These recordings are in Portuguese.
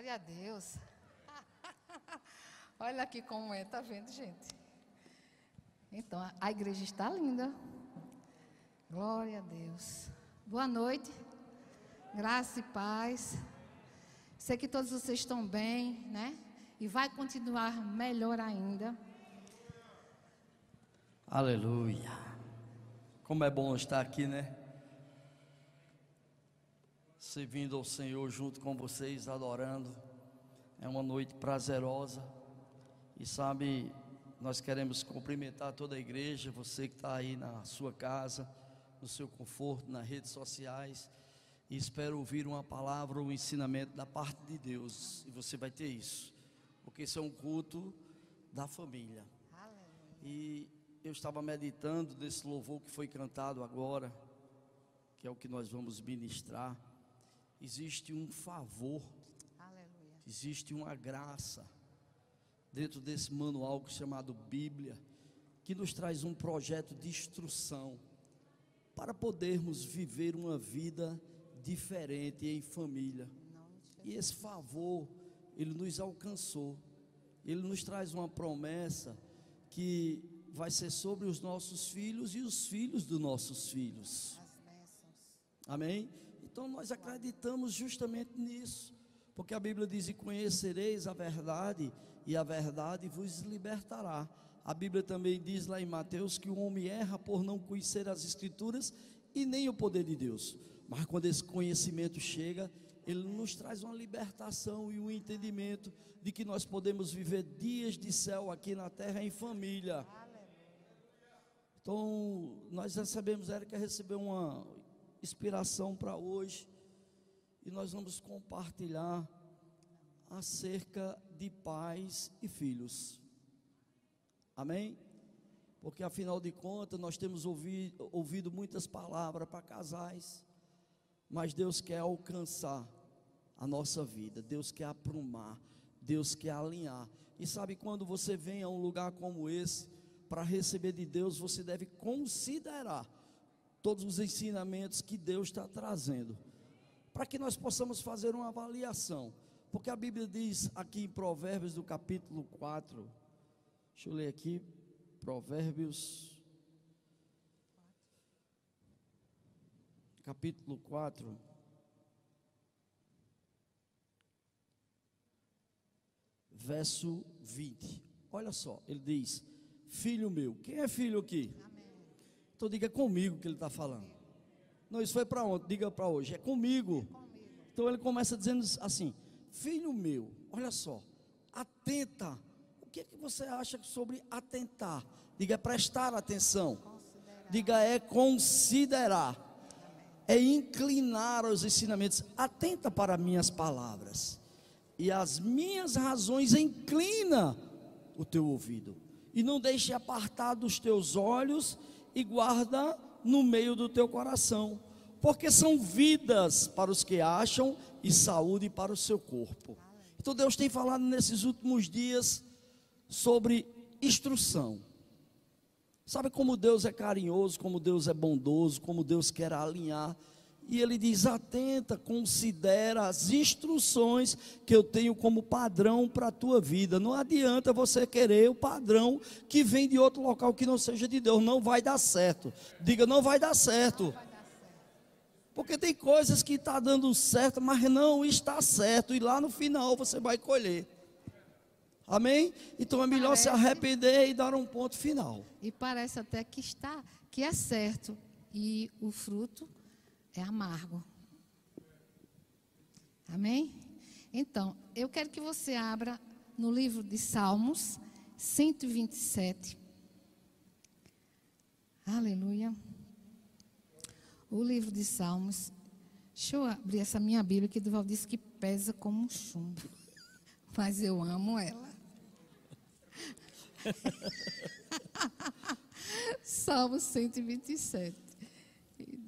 Glória a Deus. Olha aqui como é, tá vendo, gente? Então, a- igreja está linda. Glória a Deus. Boa noite. Graça e paz. Sei que todos vocês estão bem, né? E vai continuar melhor ainda. Aleluia. Como é bom estar aqui, né? Servindo ao Senhor junto com vocês, adorando. É uma noite prazerosa. E sabe, nós queremos cumprimentar toda a igreja, você que está aí na sua casa, no seu conforto, nas redes sociais. E espero ouvir uma palavra, um ensinamento da parte de Deus. E você vai ter isso. Porque isso é um culto da família. E eu estava meditando desse louvor que foi cantado agora, que é o que nós vamos ministrar. Existe um favor, Aleluia. existe uma graça dentro desse manual chamado Bíblia, que nos traz um projeto de instrução para podermos viver uma vida diferente em família. E esse favor, ele nos alcançou. Ele nos traz uma promessa que vai ser sobre os nossos filhos e os filhos dos nossos filhos. Amém? Então nós acreditamos justamente nisso, porque a Bíblia diz: E conhecereis a verdade, e a verdade vos libertará. A Bíblia também diz lá em Mateus que o homem erra por não conhecer as Escrituras e nem o poder de Deus. Mas quando esse conhecimento chega, ele nos traz uma libertação e um entendimento de que nós podemos viver dias de céu aqui na terra em família. Então, nós recebemos, Érica recebeu uma inspiração para hoje e nós vamos compartilhar acerca de pais e filhos. Amém? Porque afinal de contas, nós temos ouvido, ouvido muitas palavras para casais, mas Deus quer alcançar a nossa vida, Deus quer aprumar, Deus quer alinhar. E sabe quando você vem a um lugar como esse, para receber de Deus, você deve considerar todos os ensinamentos que Deus está trazendo, para que nós possamos fazer uma avaliação. Porque a Bíblia diz aqui em Provérbios, do capítulo 4, deixa eu ler aqui, Provérbios, capítulo 4. Verso 20. Olha só, ele diz: Filho meu, quem é filho aqui? Então diga é comigo que ele está falando. Não, isso foi para ontem, diga para hoje, é comigo. Então ele começa dizendo assim: Filho meu, olha só, atenta. O que é que você acha sobre atentar? Diga é prestar atenção. Diga é considerar. É inclinar aos ensinamentos. Atenta para minhas palavras. E as minhas razões inclina o teu ouvido. E não deixe apartar dos teus olhos e guarda no meio do teu coração, porque são vidas para os que acham e saúde para o seu corpo. Então Deus tem falado nesses últimos dias sobre instrução. Sabe como Deus é carinhoso, como Deus é bondoso, como Deus quer alinhar. E ele diz: atenta, considera as instruções que eu tenho como padrão para a tua vida. Não adianta você querer o padrão que vem de outro local que não seja de Deus. Não vai dar certo. Diga, não vai dar certo. Porque tem coisas que está dando certo, mas não está certo. E lá no final você vai colher. Amém? Então é melhor se Parece. arrepender e dar um ponto final. E parece até que está, que é certo. E o fruto é amargo. Amém? Então, eu quero que você abra no livro de Salmos 127. Aleluia. O livro de Salmos. Deixa eu abrir essa minha Bíblia que Duval disse que pesa como um chumbo. Mas eu amo ela. Salmo 127.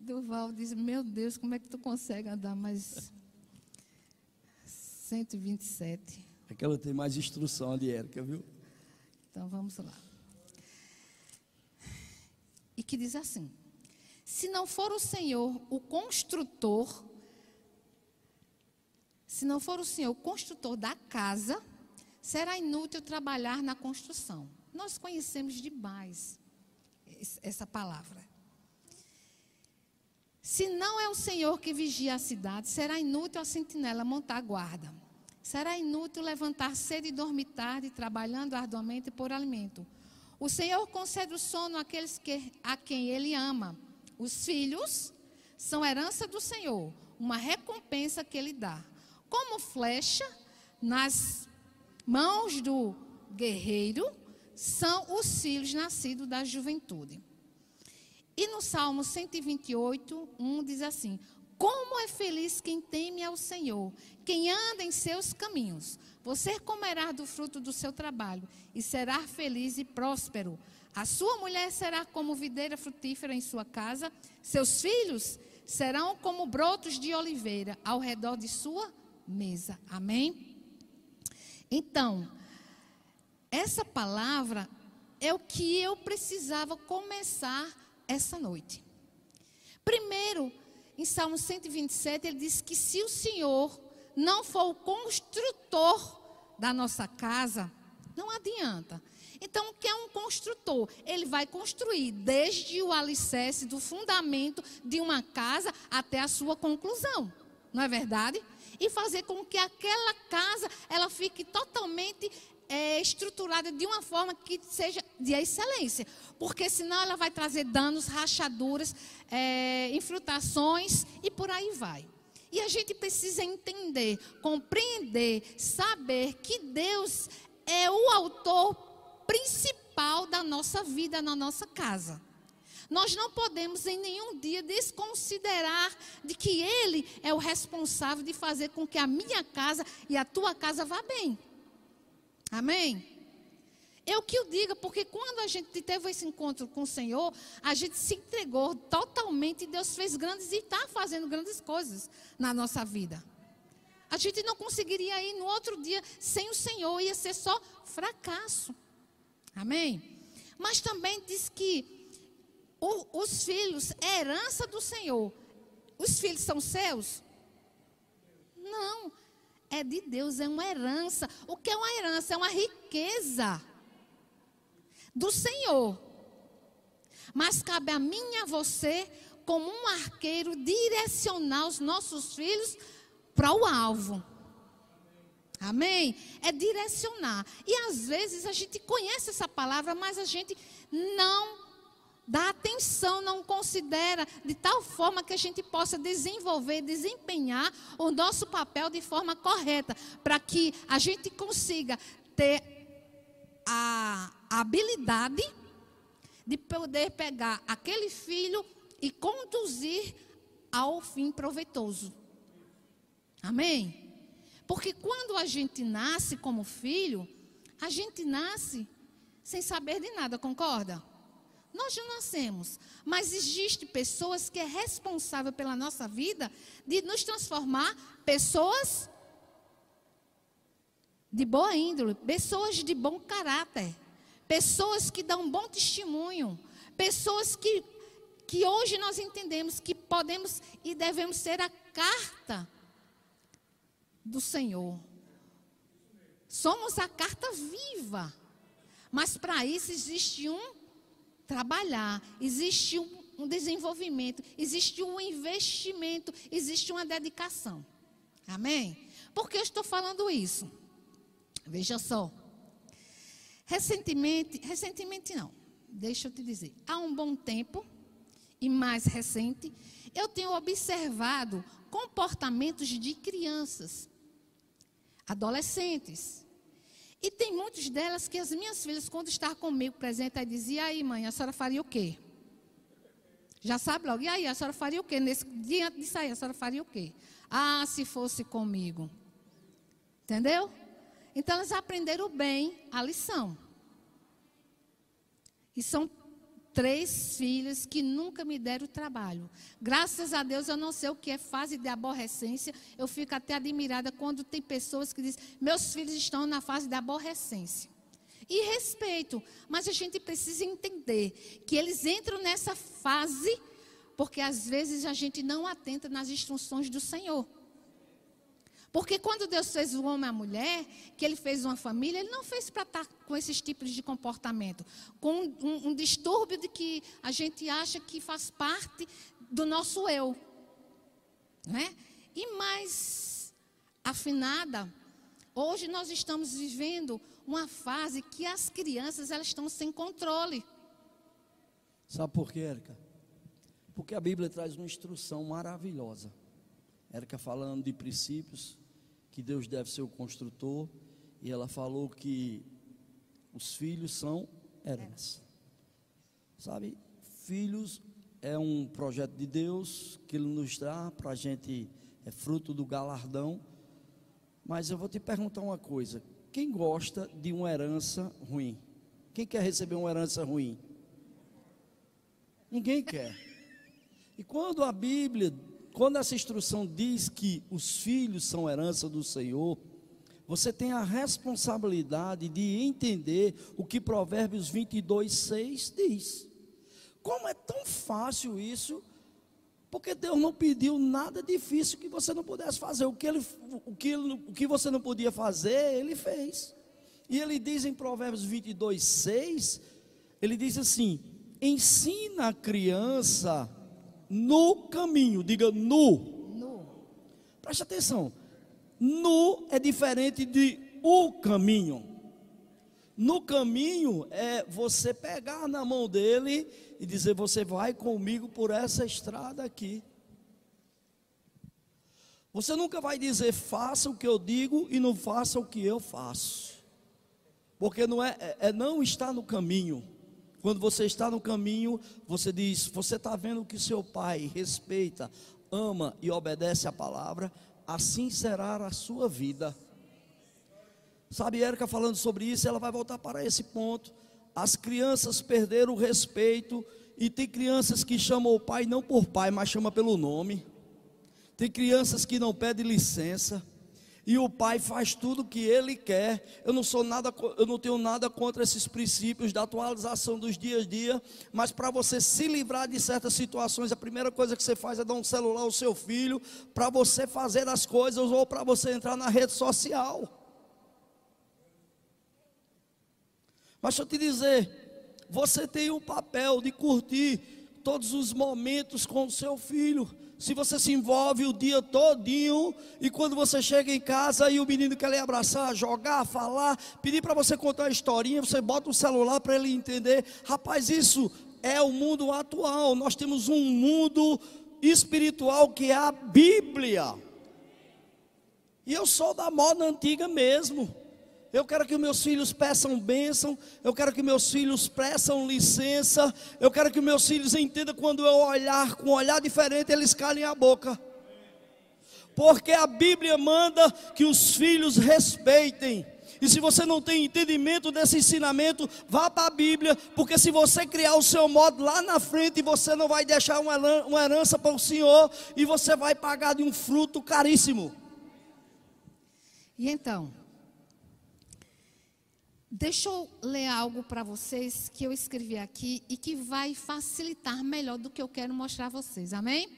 Duval diz: Meu Deus, como é que tu consegue andar mais 127? É que ela tem mais instrução ali, Érica, viu? Então vamos lá. E que diz assim: Se não for o Senhor o construtor, Se não for o Senhor o construtor da casa, será inútil trabalhar na construção. Nós conhecemos demais essa palavra. Se não é o Senhor que vigia a cidade, será inútil a sentinela montar guarda. Será inútil levantar cedo e dormir tarde, trabalhando arduamente por alimento. O Senhor concede o sono àqueles que, a quem Ele ama. Os filhos são herança do Senhor, uma recompensa que Ele dá. Como flecha nas mãos do guerreiro, são os filhos nascidos da juventude. E no Salmo 128, 1 diz assim: Como é feliz quem teme ao Senhor, quem anda em seus caminhos. Você comerá do fruto do seu trabalho e será feliz e próspero. A sua mulher será como videira frutífera em sua casa, seus filhos serão como brotos de oliveira ao redor de sua mesa. Amém? Então, essa palavra é o que eu precisava começar essa noite. Primeiro, em Salmo 127, ele diz que se o Senhor não for o construtor da nossa casa, não adianta. Então, o que é um construtor? Ele vai construir desde o alicerce, do fundamento de uma casa até a sua conclusão. Não é verdade? E fazer com que aquela casa ela fique totalmente é, estruturada de uma forma que seja de excelência. Porque senão ela vai trazer danos, rachaduras, é, infiltrações e por aí vai. E a gente precisa entender, compreender, saber que Deus é o autor principal da nossa vida, na nossa casa. Nós não podemos em nenhum dia desconsiderar de que Ele é o responsável de fazer com que a minha casa e a tua casa vá bem. Amém? Eu que o diga, porque quando a gente teve esse encontro com o Senhor, a gente se entregou totalmente e Deus fez grandes e está fazendo grandes coisas na nossa vida. A gente não conseguiria ir no outro dia sem o Senhor, ia ser só fracasso. Amém? Mas também diz que o, os filhos é herança do Senhor. Os filhos são seus? Não é de Deus, é uma herança. O que é uma herança? É uma riqueza do Senhor. Mas cabe a mim e a você, como um arqueiro, direcionar os nossos filhos para o alvo. Amém? É direcionar. E às vezes a gente conhece essa palavra, mas a gente não dá atenção, não considera de tal forma que a gente possa desenvolver, desempenhar o nosso papel de forma correta, para que a gente consiga ter a habilidade de poder pegar aquele filho e conduzir ao fim proveitoso. Amém? Porque quando a gente nasce como filho, a gente nasce sem saber de nada, concorda? Nós já nascemos, mas existe pessoas que é responsável pela nossa vida de nos transformar pessoas de boa índole, pessoas de bom caráter, pessoas que dão bom testemunho, pessoas que que hoje nós entendemos que podemos e devemos ser a carta do Senhor. Somos a carta viva. Mas para isso existe um trabalhar, existe um, um desenvolvimento, existe um investimento, existe uma dedicação. Amém? Por que eu estou falando isso? Veja só. Recentemente, recentemente não, deixa eu te dizer, há um bom tempo, e mais recente, eu tenho observado comportamentos de crianças, adolescentes, e tem muitas delas que as minhas filhas, quando estavam comigo presente, aí diziam, e aí mãe, a senhora faria o quê? Já sabe logo, e aí, a senhora faria o quê? Nesse, diante disso aí, a senhora faria o quê? Ah, se fosse comigo. Entendeu? Então elas aprenderam bem a lição. E são três filhas que nunca me deram trabalho. Graças a Deus eu não sei o que é fase de aborrecência. Eu fico até admirada quando tem pessoas que dizem: meus filhos estão na fase de aborrecência. E respeito, mas a gente precisa entender que eles entram nessa fase porque às vezes a gente não atenta nas instruções do Senhor. Porque quando Deus fez o homem e a mulher, que ele fez uma família, ele não fez para estar com esses tipos de comportamento, com um, um, distúrbio de que a gente acha que faz parte do nosso eu. Né? E mais afinada, hoje nós estamos vivendo uma fase que as crianças elas estão sem controle. Sabe por quê, Érica? Porque a Bíblia traz uma instrução maravilhosa. Érica falando de princípios, que Deus deve ser o construtor, e ela falou que os filhos são herança. Sabe, filhos é um projeto de Deus que Ele nos dá para a gente, é fruto do galardão. Mas eu vou te perguntar uma coisa: quem gosta de uma herança ruim? Quem quer receber uma herança ruim? Ninguém quer. E quando a Bíblia quando essa instrução diz que os filhos são herança do Senhor, você tem a responsabilidade de entender o que Provérbios 22, 6 diz. Como é tão fácil isso? Porque Deus não pediu nada difícil que você não pudesse fazer. O que, ele, o que, o que você não podia fazer, Ele fez. E Ele diz em Provérbios 22, 6, Ele diz assim: ensina a criança no caminho. Diga nu. Nu. Preste atenção. Nu é diferente de o caminho. No caminho é você pegar na mão dele e dizer: Você vai comigo por essa estrada aqui. Você nunca vai dizer: Faça o que eu digo e não faça o que eu faço. Porque não é, é, é não estar no caminho. Quando você está no caminho, você diz: Você está vendo que seu pai respeita, ama e obedece a palavra, assim será a sua vida. Sabe, Érica falando sobre isso, ela vai voltar para esse ponto. As crianças perderam o respeito, e tem crianças que chamam o pai não por pai, mas chama pelo nome. Tem crianças que não pedem licença e o pai faz tudo o que ele quer. Eu não sou nada, eu não tenho nada contra esses princípios da atualização dos dias a dia, mas para você se livrar de certas situações, a primeira coisa que você faz é dar um celular ao seu filho para você fazer as coisas ou para você entrar na rede social. Mas deixa eu te dizer, você tem o papel de curtir todos os momentos com o seu filho se você se envolve o dia todinho e quando você chega em casa e o menino quer lhe abraçar, jogar, falar, pedir para você contar uma historinha, você bota o celular para ele entender. Rapaz, isso é o mundo atual. Nós temos um mundo espiritual que é a Bíblia. E eu sou da moda antiga mesmo. Eu quero que meus filhos peçam bênção. Eu quero que meus filhos peçam licença. Eu quero que meus filhos entendam quando eu olhar com um olhar diferente, eles calem a boca. Porque a Bíblia manda que os filhos respeitem. E se você não tem entendimento desse ensinamento, vá para a Bíblia, porque se você criar o seu modo lá na frente, você não vai deixar uma herança para o Senhor e você vai pagar de um fruto caríssimo. E então, Deixa eu ler algo para vocês que eu escrevi aqui e que vai facilitar melhor do que eu quero mostrar a vocês. Amém?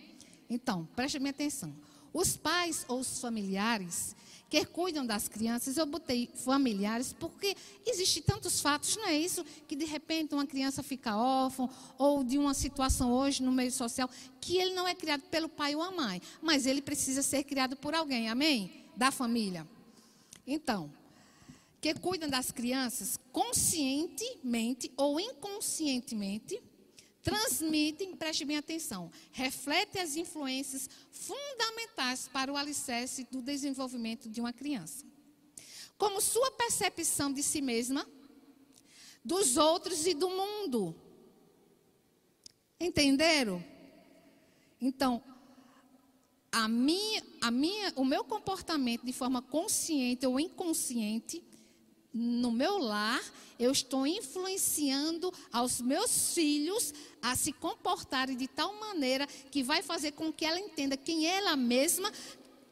Então, preste minha atenção. Os pais ou os familiares que cuidam das crianças, eu botei familiares porque existe tantos fatos, não é isso? Que de repente uma criança fica órfã ou de uma situação hoje no meio social que ele não é criado pelo pai ou a mãe, mas ele precisa ser criado por alguém, amém? Da família. Então, que cuidam das crianças conscientemente ou inconscientemente, transmitem, preste bem atenção, refletem as influências fundamentais para o alicerce do desenvolvimento de uma criança. Como sua percepção de si mesma, dos outros e do mundo. Entenderam? Então, a minha, a minha, o meu comportamento de forma consciente ou inconsciente no meu lar, eu estou influenciando aos meus filhos a se comportarem de tal maneira que vai fazer com que ela entenda quem é ela mesma,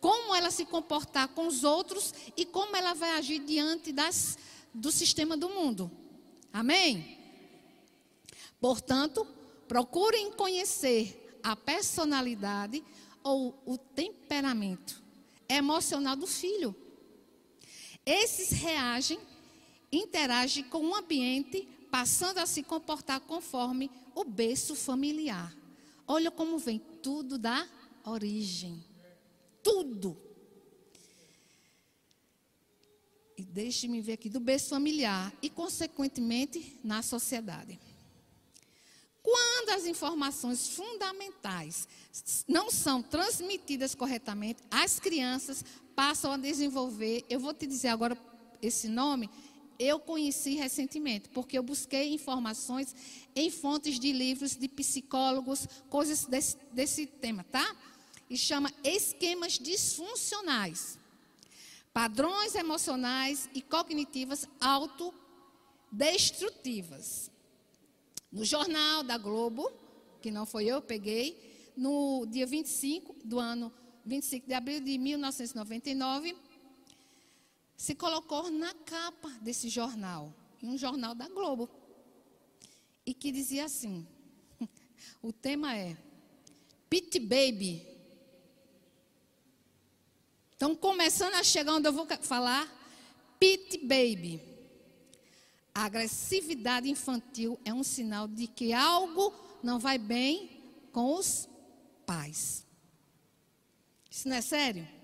como ela se comportar com os outros e como ela vai agir diante das, do sistema do mundo. Amém? Portanto, procurem conhecer a personalidade ou o temperamento emocional do filho. Esses reagem, interagem com o ambiente, passando a se comportar conforme o berço familiar. Olha como vem tudo da origem. Tudo. E deixe-me ver aqui, do berço familiar e, consequentemente, na sociedade. Quando as informações fundamentais não são transmitidas corretamente, as crianças passam a desenvolver. Eu vou te dizer agora esse nome. Eu conheci recentemente, porque eu busquei informações em fontes de livros de psicólogos, coisas desse, desse tema, tá? E chama esquemas disfuncionais. Padrões emocionais e cognitivas autodestrutivas. No jornal da Globo, que não foi eu, peguei, no dia 25 do ano 25 de abril de 1999, se colocou na capa desse jornal, um jornal da Globo, e que dizia assim: o tema é Pit Baby. Então, começando a chegar onde eu vou falar, Pit Baby. A agressividade infantil é um sinal de que algo não vai bem com os pais. Isso não é sério?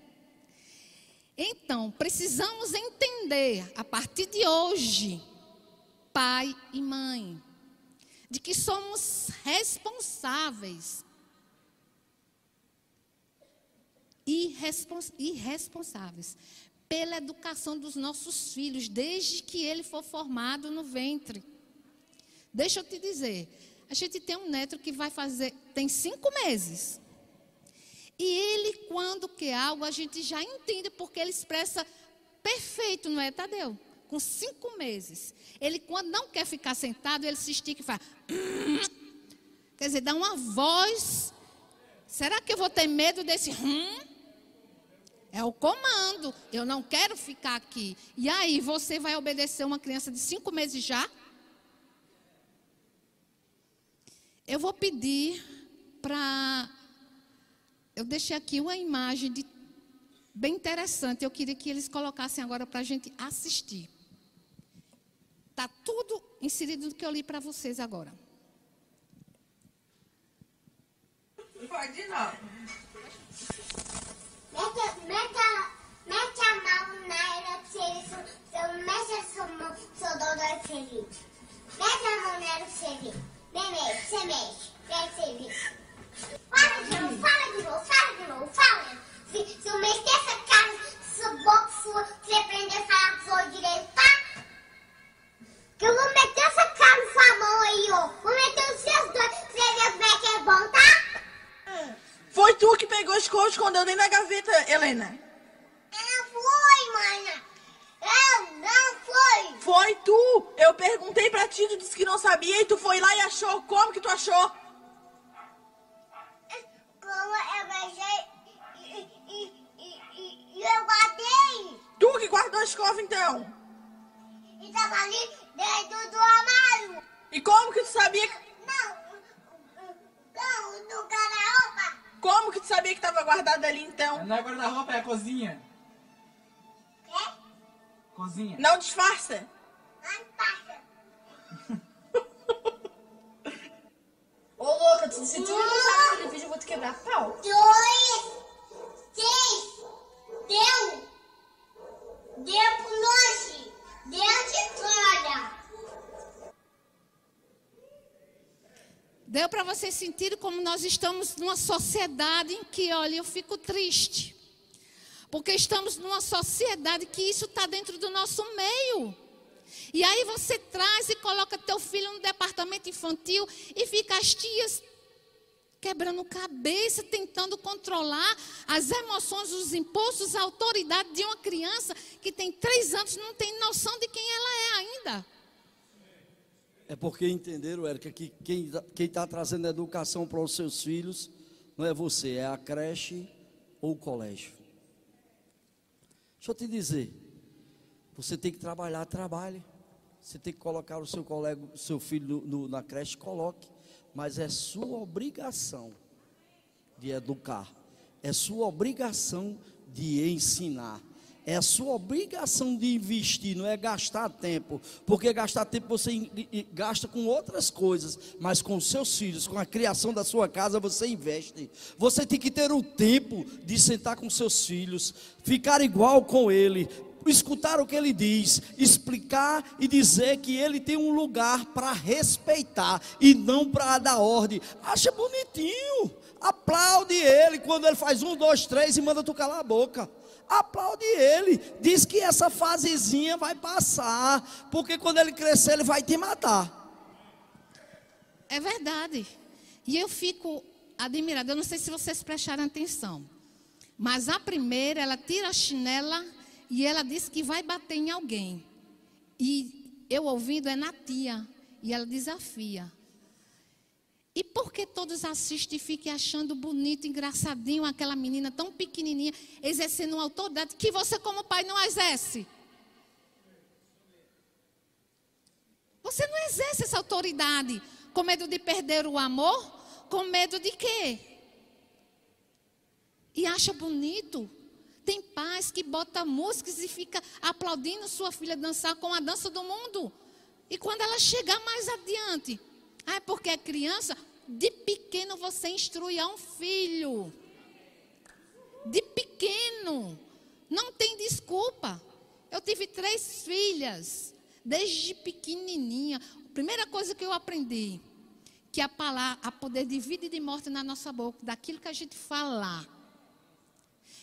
Então, precisamos entender a partir de hoje, pai e mãe, de que somos responsáveis irresponsáveis pela educação dos nossos filhos, desde que ele for formado no ventre. Deixa eu te dizer, a gente tem um neto que vai fazer, tem cinco meses. E ele, quando quer algo, a gente já entende, porque ele expressa perfeito, não é, Tadeu? Com cinco meses. Ele, quando não quer ficar sentado, ele se estica e faz. Quer dizer, dá uma voz. Será que eu vou ter medo desse hum? É o comando. Eu não quero ficar aqui. E aí, você vai obedecer uma criança de cinco meses já? Eu vou pedir para. Eu deixei aqui uma imagem de... bem interessante. Eu queria que eles colocassem agora para a gente assistir. Está tudo inserido no que eu li para vocês agora. Pode não. Mete, mete, mete a mão disfarça. Não passa. Ô, louca, tu- se tu não sabe aquele vídeo, eu vou te quebrar a pau. Dois, três, deu. Deu pro lanche. Deu de toda. Deu para vocês sentirem como nós estamos numa sociedade em que, olha, eu fico triste. Porque estamos numa sociedade que isso está dentro do nosso meio. E aí você traz e coloca teu filho no departamento infantil e fica as tias quebrando cabeça, tentando controlar as emoções, os impulsos, a autoridade de uma criança que tem três anos não tem noção de quem ela é ainda. É porque entenderam, Érica, que quem está trazendo educação para os seus filhos não é você, é a creche ou o colégio. Deixa eu te dizer, você tem que trabalhar, trabalhe. Você tem que colocar o seu colega, o seu filho no- no- na creche, coloque. Mas é sua obrigação de educar. É sua obrigação de ensinar. É a sua obrigação de investir, não é gastar tempo. Porque gastar tempo você gasta com outras coisas, mas com seus filhos, com a criação da sua casa, você investe. Você tem que ter o tempo de sentar com seus filhos, ficar igual com ele, escutar o que ele diz, explicar e dizer que ele tem um lugar para respeitar e não para dar ordem. Acha bonitinho. Aplaude ele quando ele faz um, dois, três e manda tu calar a boca. Aplaude ele. Diz que essa fasezinha vai passar. Porque quando ele crescer, ele vai te matar. É verdade. E eu fico admirada. Eu não sei se vocês prestaram atenção. Mas a primeira, ela tira a chinela e ela diz que vai bater em alguém. E eu ouvindo é na tia. E ela desafia. E por que todos assistem e ficam achando bonito, engraçadinho aquela menina tão pequenininha, exercendo uma autoridade que você, como pai, não exerce? Você não exerce essa autoridade com medo de perder o amor? Com medo de quê? E acha bonito. Tem pais que bota músicas e fica aplaudindo sua filha dançar com a dança do mundo. E quando ela chegar mais adiante, ah, é porque é criança, de pequeno você instrui a um filho. De pequeno. Não tem desculpa. Eu tive três filhas, desde pequenininha. A primeira coisa que eu aprendi, que a palavra, a poder de vida e de morte na nossa boca, daquilo que a gente falar.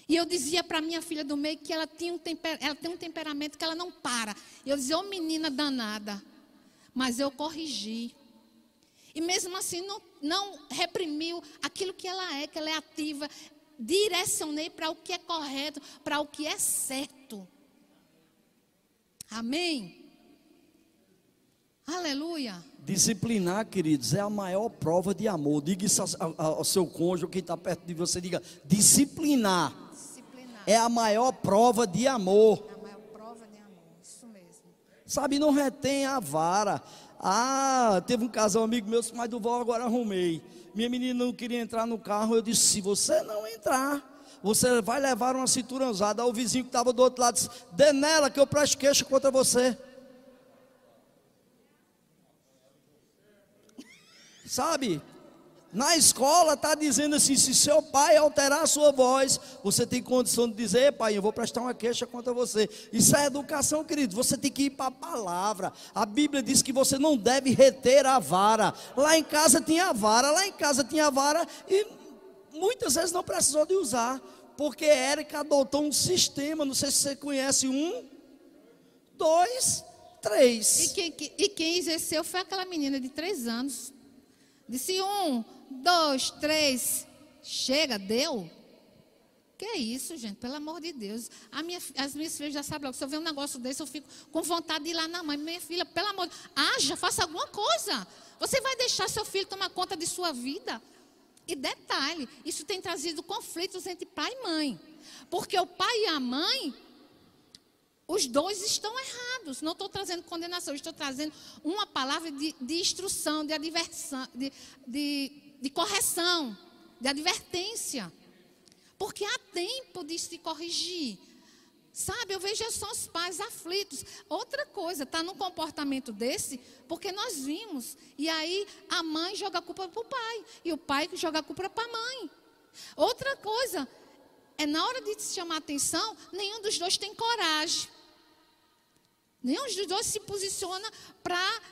E eu dizia para minha filha do meio que ela, tinha um temper, ela tem um temperamento que ela não para. Eu dizia, ô menina danada. Mas eu corrigi. E mesmo assim não, não reprimiu aquilo que ela é, que ela é ativa. Direcionei para o que é correto, para o que é certo. Amém? Aleluia. Disciplinar, queridos, é a maior prova de amor. Diga isso ao, seu cônjuge, quem está perto de você, diga: disciplinar Disciplinar. é a maior prova de amor. É a maior prova de amor. Isso mesmo. Sabe, não retém a vara. Ah, teve um casal amigo meu, mas do vó agora arrumei. Minha menina não queria entrar no carro. Eu disse: se você não entrar, você vai levar uma cintura usada. Aí o vizinho que estava do outro lado disse: dê nela que eu presto queixa contra você. Sabe? Na escola está dizendo assim: se seu pai alterar a sua voz, você tem condição de dizer, "Ei, pai, eu vou prestar uma queixa contra você. Isso é educação, querido. Você tem que ir para a palavra. A Bíblia diz que você não deve reter a vara. Lá em casa tinha a vara, lá em casa tinha a vara e muitas vezes não precisou de usar, porque Érica adotou um sistema. Não sei se você conhece um, dois, três. E quem, que- e quem exerceu foi aquela menina de três anos. Disse um, dois, três. Chega, deu. Que isso, gente? Pelo amor de Deus. Minha as minhas filhas já sabem logo. Se eu ver um negócio desse, eu fico com vontade de ir lá na mãe. Minha filha, pelo amor de Deus, haja, faça alguma coisa. Você vai deixar seu filho tomar conta de sua vida? E detalhe, isso tem trazido conflitos entre pai e mãe. Porque o pai e a mãe os dois estão errados. Não estou trazendo condenação, estou trazendo uma palavra de, de instrução, de adversão, de, de, de correção, de advertência. Porque há tempo de se corrigir. Sabe, eu vejo são os pais aflitos. Outra coisa, está num comportamento desse, porque nós vimos. E aí a mãe joga a culpa para o pai. E o pai joga a culpa para a mãe. Outra coisa, é na hora de se chamar atenção, nenhum dos dois tem coragem. Nenhum dos dois se posiciona para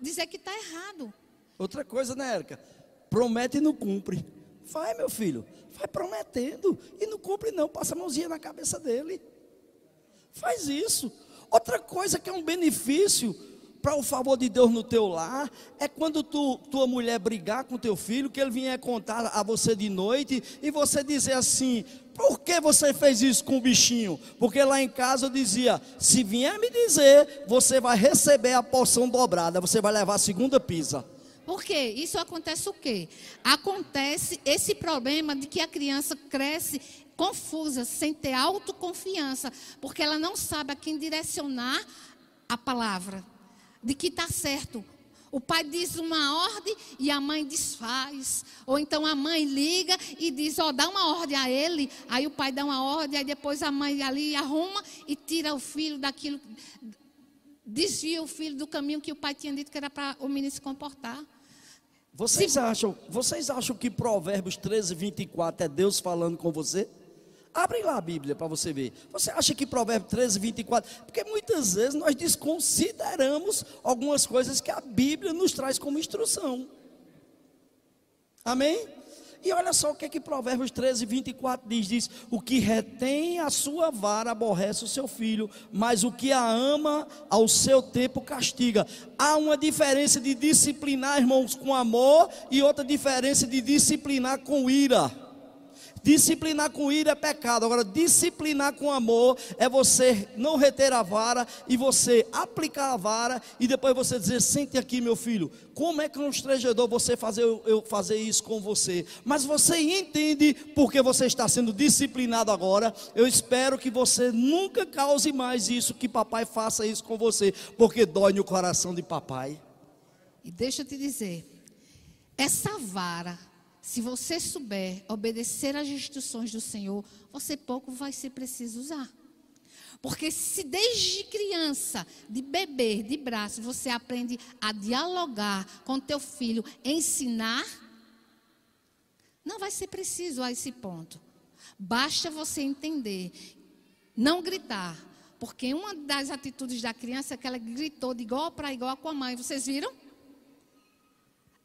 dizer que está errado. Outra coisa, né, Érica? Promete e não cumpre. Vai, meu filho, vai prometendo e não cumpre, não. Passa a mãozinha na cabeça dele. Faz isso. Outra coisa que é um benefício para o favor de Deus no teu lar é quando tu, tua mulher brigar com teu filho, que ele vier contar a você de noite e você dizer assim: por que você fez isso com o bichinho? Porque lá em casa eu dizia: se vier me dizer, você vai receber a porção dobrada, você vai levar a segunda pizza. Por quê? Isso acontece o quê? Acontece esse problema de que a criança cresce confusa, sem ter autoconfiança, porque ela não sabe a quem direcionar a palavra, de que está certo. O pai diz uma ordem e a mãe desfaz. Ou então a mãe liga e diz: Ó, oh, dá uma ordem a ele. Aí o pai dá uma ordem, aí depois a mãe ali arruma e tira o filho daquilo. Desvia o filho do caminho que o pai tinha dito que era para o menino se comportar. Vocês, acham, vocês acham que Provérbios 13, 24 é Deus falando com você? Abre lá a Bíblia para você ver. Você acha que Provérbio 13, 24? Porque muitas vezes nós desconsideramos algumas coisas que a Bíblia nos traz como instrução. Amém? E olha só o que é que Provérbios 13, 24 diz: diz: O que retém a sua vara aborrece o seu filho, mas o que a ama ao seu tempo castiga. Há uma diferença de disciplinar, irmãos, com amor, e outra diferença de disciplinar com ira. Disciplinar com ira é pecado. Agora, disciplinar com amor é você não reter a vara e você aplicar a vara e depois você dizer: sente aqui, meu filho. Como é constrangedor você fazer eu fazer isso com você? Mas você entende porque você está sendo disciplinado agora. Eu espero que você nunca cause mais isso, que papai faça isso com você, porque dói no coração de papai. E deixa eu te dizer, essa vara se você souber obedecer às instruções do Senhor, você pouco vai ser preciso usar. Porque se desde criança, de bebê, de braço, você aprende a dialogar com teu filho, ensinar, não vai ser preciso a esse ponto. Basta você entender, não gritar, porque uma das atitudes da criança é que ela gritou de igual para igual com a mãe. Vocês viram?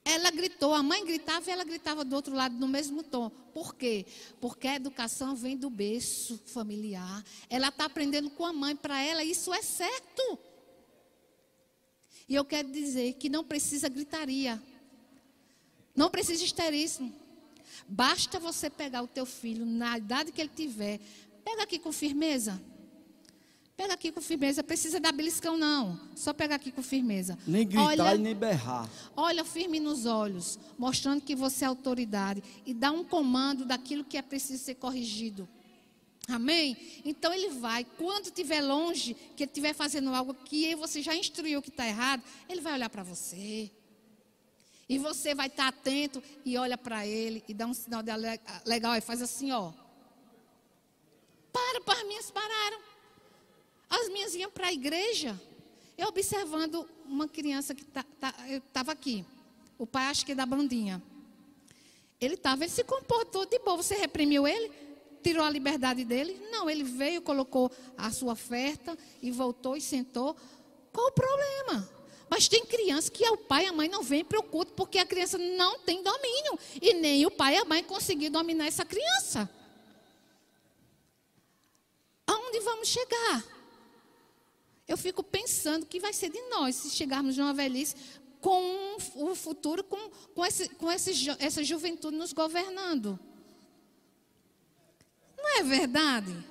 Ela gritou, a mãe gritava e ela gritava do outro lado no mesmo tom. Por quê? Porque a educação vem do berço familiar. Ela está aprendendo com a mãe, para ela isso é certo. E eu quero dizer que não precisa gritaria. Não precisa histerismo. Basta você pegar o teu filho na idade que ele tiver. Pega aqui com firmeza. Pega aqui com firmeza, precisa dar beliscão não. Só pega aqui com firmeza. Nem gritar olha, e nem berrar. Olha firme nos olhos, mostrando que você é autoridade e dá um comando daquilo que é preciso ser corrigido. Amém? Então ele vai, quando estiver longe, que ele estiver fazendo algo que você já instruiu que está errado, ele vai olhar para você. E você vai estar tá atento e olha para ele e dá um sinal legal e faz assim, ó. Para, para, minhas pararam. As minhas iam para a igreja. Eu observando uma criança que tá, tá, estava aqui. O pai acho que é da bandinha. Ele estava, ele se comportou de boa. Você reprimiu ele? Tirou a liberdade dele? Não, ele veio, colocou a sua oferta e voltou e sentou. Qual o problema? Mas tem criança que o pai e a mãe não vêm para o culto porque a criança não tem domínio. E nem o pai e a mãe conseguiram dominar essa criança. Aonde vamos chegar? Eu fico pensando que vai ser de nós se chegarmos numa velhice com o futuro, com, com, esse, com esse, essa juventude nos governando. Não é verdade?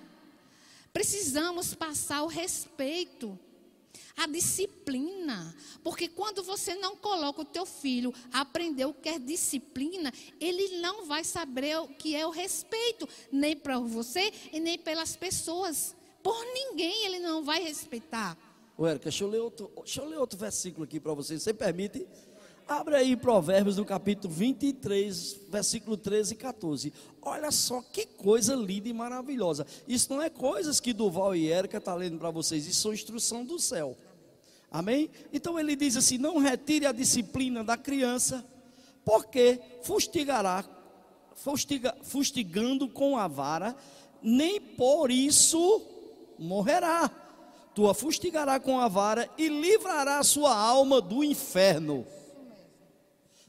Precisamos passar o respeito, a disciplina. Porque quando você não coloca o teu filho a aprender o que é disciplina, ele não vai saber o que é o respeito, nem para você e nem pelas pessoas por ninguém ele não vai respeitar. Ô, Érica, deixa eu ler outro, deixa eu ler outro versículo aqui para vocês. Você permite? Abre aí Provérbios no capítulo 23, versículo 13 e 14. Olha só que coisa linda e maravilhosa. Isso não é coisas que Duval e Érica estão tá lendo para vocês, isso é instrução do céu. Amém? Então ele diz assim: não retire a disciplina da criança, porque fustigará, fustiga, fustigando com a vara, nem por isso morrerá. Tu a fustigará com a vara e livrará sua alma do inferno.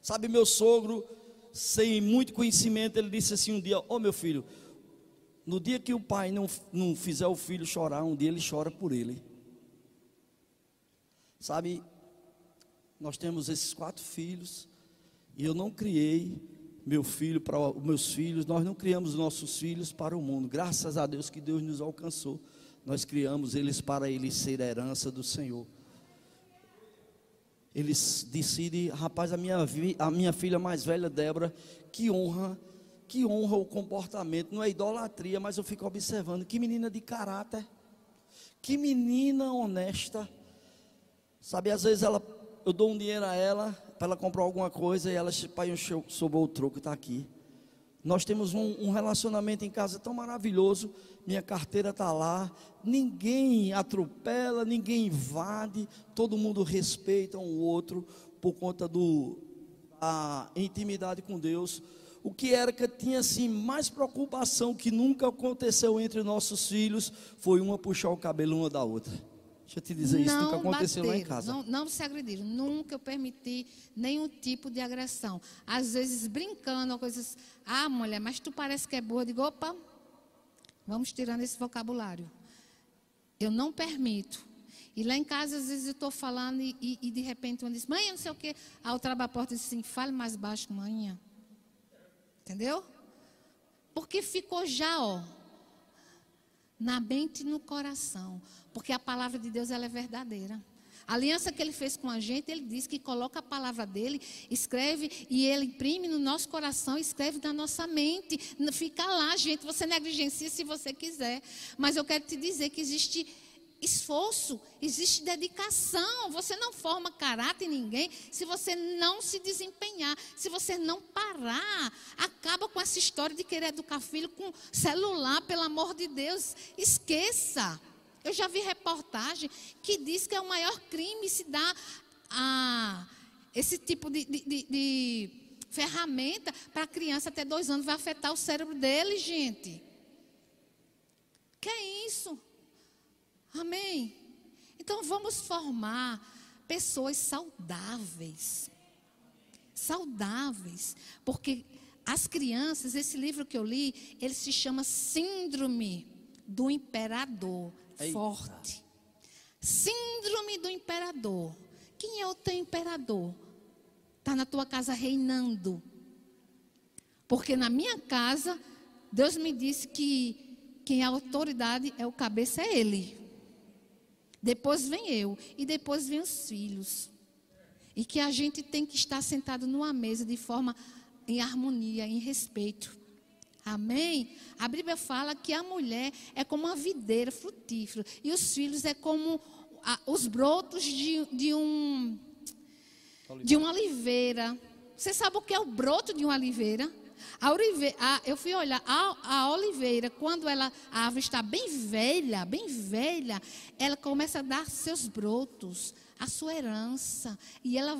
Sabe, meu sogro, sem muito conhecimento, ele disse assim um dia: Ó oh, meu filho, no dia que o pai não, não fizer o filho chorar, um dia ele chora por ele. Sabe, nós temos esses quatro filhos, e eu não criei meu filho para os meus filhos, nós não criamos nossos filhos para o mundo. Graças a Deus que Deus nos alcançou nós criamos eles para eles ser herança do Senhor. Eles decidem, rapaz, a minha, a minha filha mais velha, Débora, que honra, que honra o comportamento, não é idolatria, mas eu fico observando, que menina de caráter, que menina honesta. Sabe, às vezes ela eu dou um dinheiro a ela para ela comprar alguma coisa e ela, pai, sobrou o troco, está aqui. Nós temos um, um, relacionamento em casa tão maravilhoso. Minha carteira está lá. Ninguém atropela, ninguém invade. Todo mundo respeita um outro por conta do a intimidade com Deus. O que era que tinha assim mais preocupação que nunca aconteceu entre nossos filhos foi uma puxar o cabelo uma da outra. Deixa eu te dizer isso, nunca aconteceu bateram, lá em casa. Não, não se agrediram, nunca eu permiti nenhum tipo de agressão. Às vezes brincando, coisas. Ah, mulher, mas tu parece que é boa. Eu digo, opa, vamos tirando esse vocabulário. Eu não permito. E lá em casa, às vezes eu estou falando e, e, e, de repente uma diz, mãe, não sei o quê. A outra abre a porta e diz assim, fale mais baixo, mãe. Entendeu? Porque ficou já, ó, na mente e no coração. Porque a palavra de Deus ela é verdadeira. A aliança que ele fez com a gente, ele diz que coloca a palavra dele, escreve e ele imprime no nosso coração, escreve na nossa mente. Fica lá, gente. Você negligencia se você quiser. Mas eu quero te dizer que existe esforço, existe dedicação. Você não forma caráter em ninguém se você não se desempenhar, se você não parar. Acaba com essa história de querer educar filho com celular, pelo amor de Deus. Esqueça. Eu já vi reportagem que diz que é o maior crime se dá a esse tipo de, de, de, de ferramenta para a criança até dois anos, vai afetar o cérebro dele, gente. Que é isso? Amém? Então vamos formar pessoas saudáveis. Saudáveis. Porque as crianças, esse livro que eu li, ele se chama Síndrome do Imperador. Eita. forte. Síndrome do imperador. Quem é o teu imperador? Está na tua casa reinando. Porque na minha casa, Deus me disse que quem é a autoridade é o cabeça, é Ele. Depois vem eu. E depois vem os filhos. E que a gente tem que estar sentado numa mesa de forma em harmonia, em respeito. Amém? A Bíblia fala que a mulher é como uma videira frutífera e os filhos é como os brotos de, de, um de uma oliveira. Você sabe o que é o broto de uma oliveira? A oliveira, a, eu fui olhar, a, a, oliveira, quando ela, a árvore está bem velha, bem velha, ela começa a dar seus brotos, a sua herança. E ela,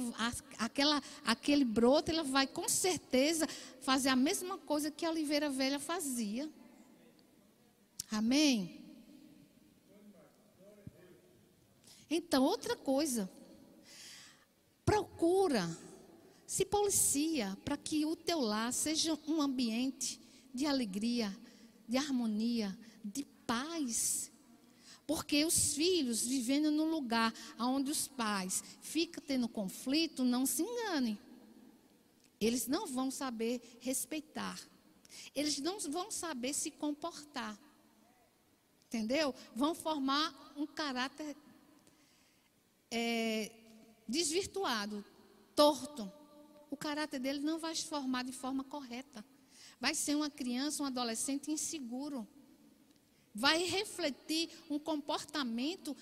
aquela, aquele broto, ela vai com certeza fazer a mesma coisa que a oliveira velha fazia. Amém? Então, outra coisa. Procura, se policia para que o teu lar seja um ambiente de alegria, de harmonia, de paz. Porque os filhos vivendo num lugar onde os pais ficam tendo conflito, não se enganem. Eles não vão saber respeitar. Eles não vão saber se comportar. Entendeu? Vão formar um caráter é, desvirtuado, torto. O caráter dele não vai se formar de forma correta. Vai ser uma criança, um adolescente inseguro vai refletir um comportamento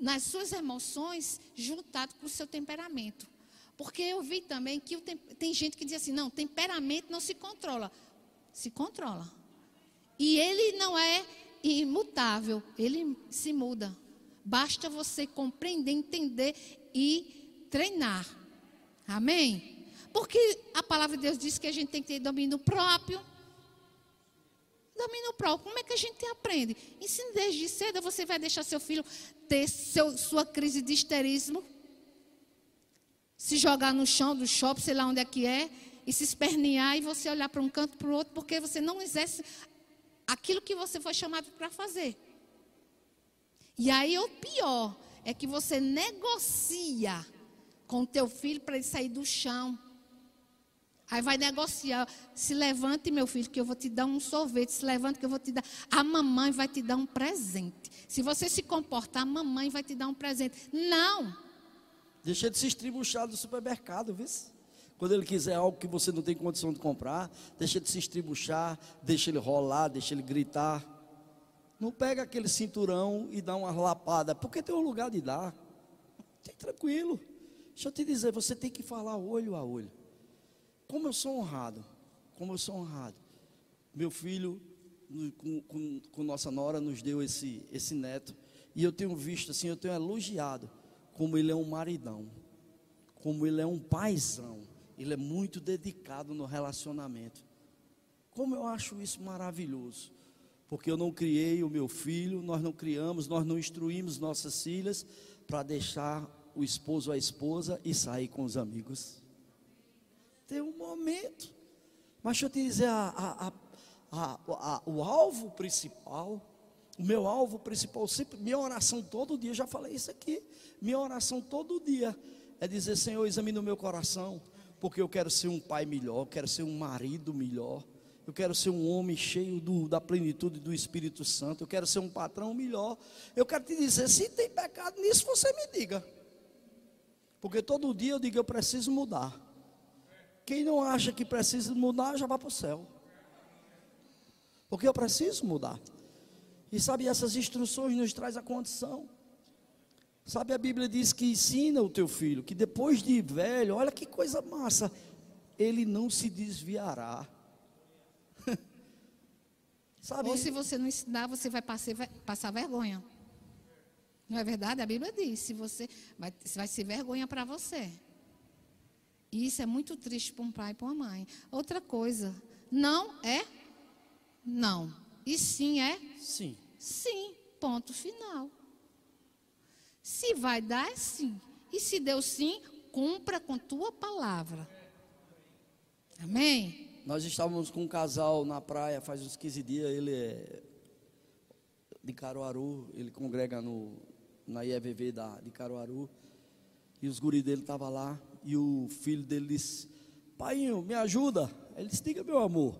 nas suas emoções juntado com o seu temperamento. Porque eu vi também que tem, tem gente que diz assim: não, temperamento não se controla. Se controla. E ele não é imutável, ele se muda. Basta você compreender, entender e treinar. Amém? Porque a palavra de Deus diz que a gente tem que ter domínio próprio domínio próprio. Como é que a gente aprende? Ensine desde cedo. Você vai deixar seu filho ter seu, sua crise de histerismo, se jogar no chão do shopping, sei lá onde é que é, e se espernear e você olhar para um canto para o outro, porque você não exerce aquilo que você foi chamado para fazer. E aí o pior é que você negocia com o teu filho para ele sair do chão Aí vai negociar. Se levante, meu filho, que eu vou te dar um sorvete. Se levante, que eu vou te dar. A mamãe vai te dar um presente. Se você se comportar, a mamãe vai te dar um presente. Não. Deixa de se estribuchar do supermercado, viu? Quando ele quiser algo que você não tem condição de comprar, deixa de se estribuchar, deixa ele rolar, deixa ele gritar. Não pega aquele cinturão e dá uma lapada, porque tem um lugar de dar. Fique tranquilo. Deixa eu te dizer, você tem que falar olho a olho. Como eu sou honrado, como eu sou honrado. Meu filho, com, com, com nossa nora, nos deu esse, esse neto. E eu tenho visto assim, eu tenho elogiado como ele é um maridão, como ele é um paizão. Ele é muito dedicado no relacionamento. Como eu acho isso maravilhoso. Porque eu não criei o meu filho, nós não criamos, nós não instruímos nossas filhas para deixar o esposo a esposa e sair com os amigos. Tem um momento. Mas deixa eu te dizer, a- a- a- o alvo principal, o meu alvo principal, sempre, minha oração todo dia, já falei isso aqui, minha oração todo dia é dizer, Senhor, examine o meu coração, porque eu quero ser um pai melhor, eu quero ser um marido melhor, eu quero ser um homem cheio do- da plenitude do Espírito Santo, eu quero ser um patrão melhor. Eu quero te dizer, se tem pecado nisso, você me diga. Porque todo dia eu digo, eu preciso mudar. Quem não acha que precisa mudar, já vai para o céu. Porque eu preciso mudar. E sabe, essas instruções nos traz a condição. Sabe, a Bíblia diz que ensina o teu filho, que depois de velho, olha que coisa massa, ele não se desviará. sabe? Ou se você não ensinar, você vai passar, vai passar vergonha. Não é verdade? A Bíblia diz, se você vai, vai ser vergonha para você. E isso é muito triste para um pai e para uma mãe. Outra coisa, não é não. E sim é Sim. sim. Ponto final. Se vai dar, é sim. E se deu sim, cumpra com tua palavra. Amém? Nós estávamos com um casal na praia faz uns 15 dias, ele é de Caruaru, ele congrega no, na IEVV da, de Caruaru, e os guris dele estavam lá, e o filho dele disse, paiinho, me ajuda. Ele disse, diga meu amor,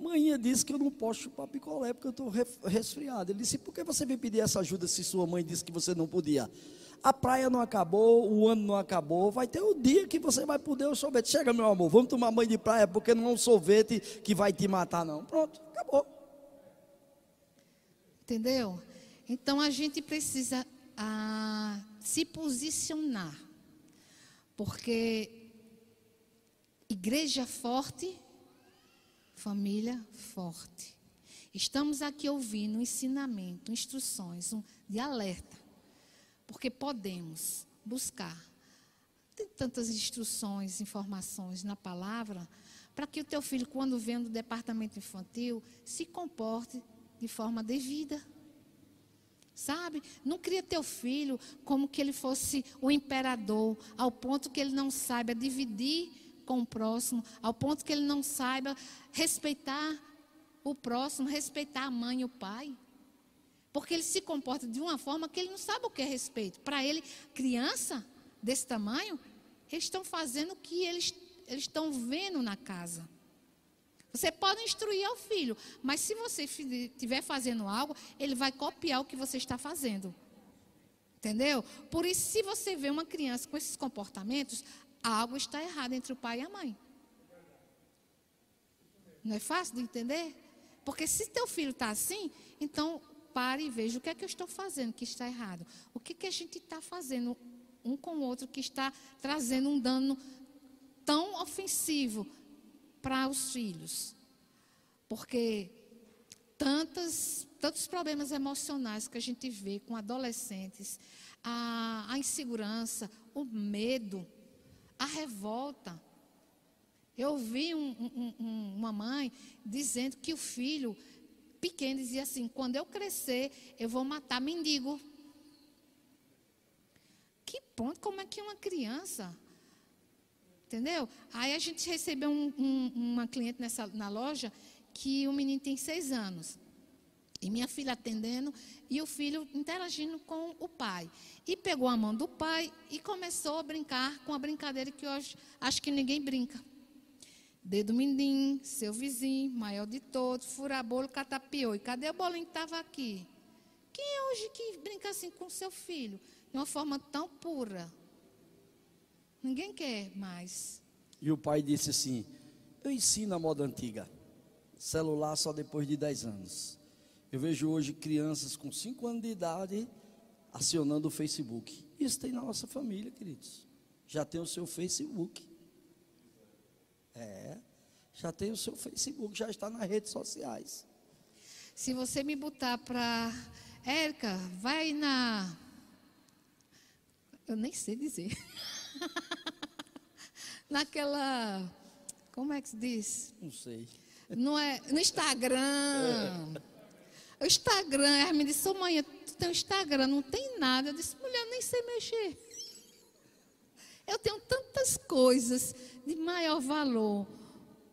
manhã disse que eu não posso chupar picolé porque eu estou resfriado. Ele disse, por que você veio pedir essa ajuda se sua mãe disse que você não podia? A praia não acabou, o ano não acabou, vai ter o dia que você vai poder o sorvete. Chega, meu amor, vamos tomar banho de praia, porque não é um sorvete que vai te matar, não. Pronto, acabou. Entendeu? Então a gente precisa ah, se posicionar. Porque igreja forte, família forte. Estamos aqui ouvindo ensinamento, instruções, um, de alerta. Porque podemos buscar. Tem tantas instruções, informações na palavra, para que o teu filho, quando vem do departamento infantil, se comporte de forma devida. Sabe? Não cria teu filho como que ele fosse o imperador, ao ponto que ele não saiba dividir com o próximo, ao ponto que ele não saiba respeitar o próximo, respeitar a mãe e o pai. Porque ele se comporta de uma forma que ele não sabe o que é respeito. Para ele, criança desse tamanho, eles estão fazendo o que eles, eles estão vendo na casa. Você pode instruir ao filho, mas se você estiver fazendo algo, ele vai copiar o que você está fazendo. Entendeu? Por isso, se você vê uma criança com esses comportamentos, algo está errado entre o pai e a mãe. Não é fácil de entender? Porque se teu filho está assim, então pare e veja o que é que eu estou fazendo que está errado. O que, que a gente está fazendo um com o outro que está trazendo um dano tão ofensivo para os filhos. Porque tantas, tantos problemas emocionais que a gente vê com adolescentes, a, a insegurança, o medo, a revolta. Eu vi um, um, um, uma mãe dizendo que o filho pequeno dizia assim: quando eu crescer, eu vou matar mendigo. Que ponto? Como é que uma criança Entendeu? Aí a gente recebeu um, um, uma cliente nessa, na loja que o menino tem seis anos. E minha filha atendendo e o filho interagindo com o pai. E pegou a mão do pai e começou a brincar com a brincadeira que hoje acho que ninguém brinca. Dedo mindinho, seu vizinho, maior de todos, furar bolo, catapiou. E cadê o bolinho que estava aqui? Quem é hoje que brinca assim com seu filho? De uma forma tão pura. Ninguém quer mais. E o pai disse assim: Eu ensino a moda antiga. Celular só depois de 10 anos. Eu vejo hoje crianças com 5 anos de idade acionando o Facebook. Isso tem na nossa família, queridos. Já tem o seu Facebook. É, já tem o seu Facebook, já está nas redes sociais. Se você me botar para. Érica, vai na. Eu nem sei dizer. Naquela. Como é que se diz? Não sei. Não é, no Instagram. O Instagram, ela me disse, ô mãe, tu tem um Instagram, não tem nada. Eu disse, mulher, eu nem sei mexer. Eu tenho tantas coisas de maior valor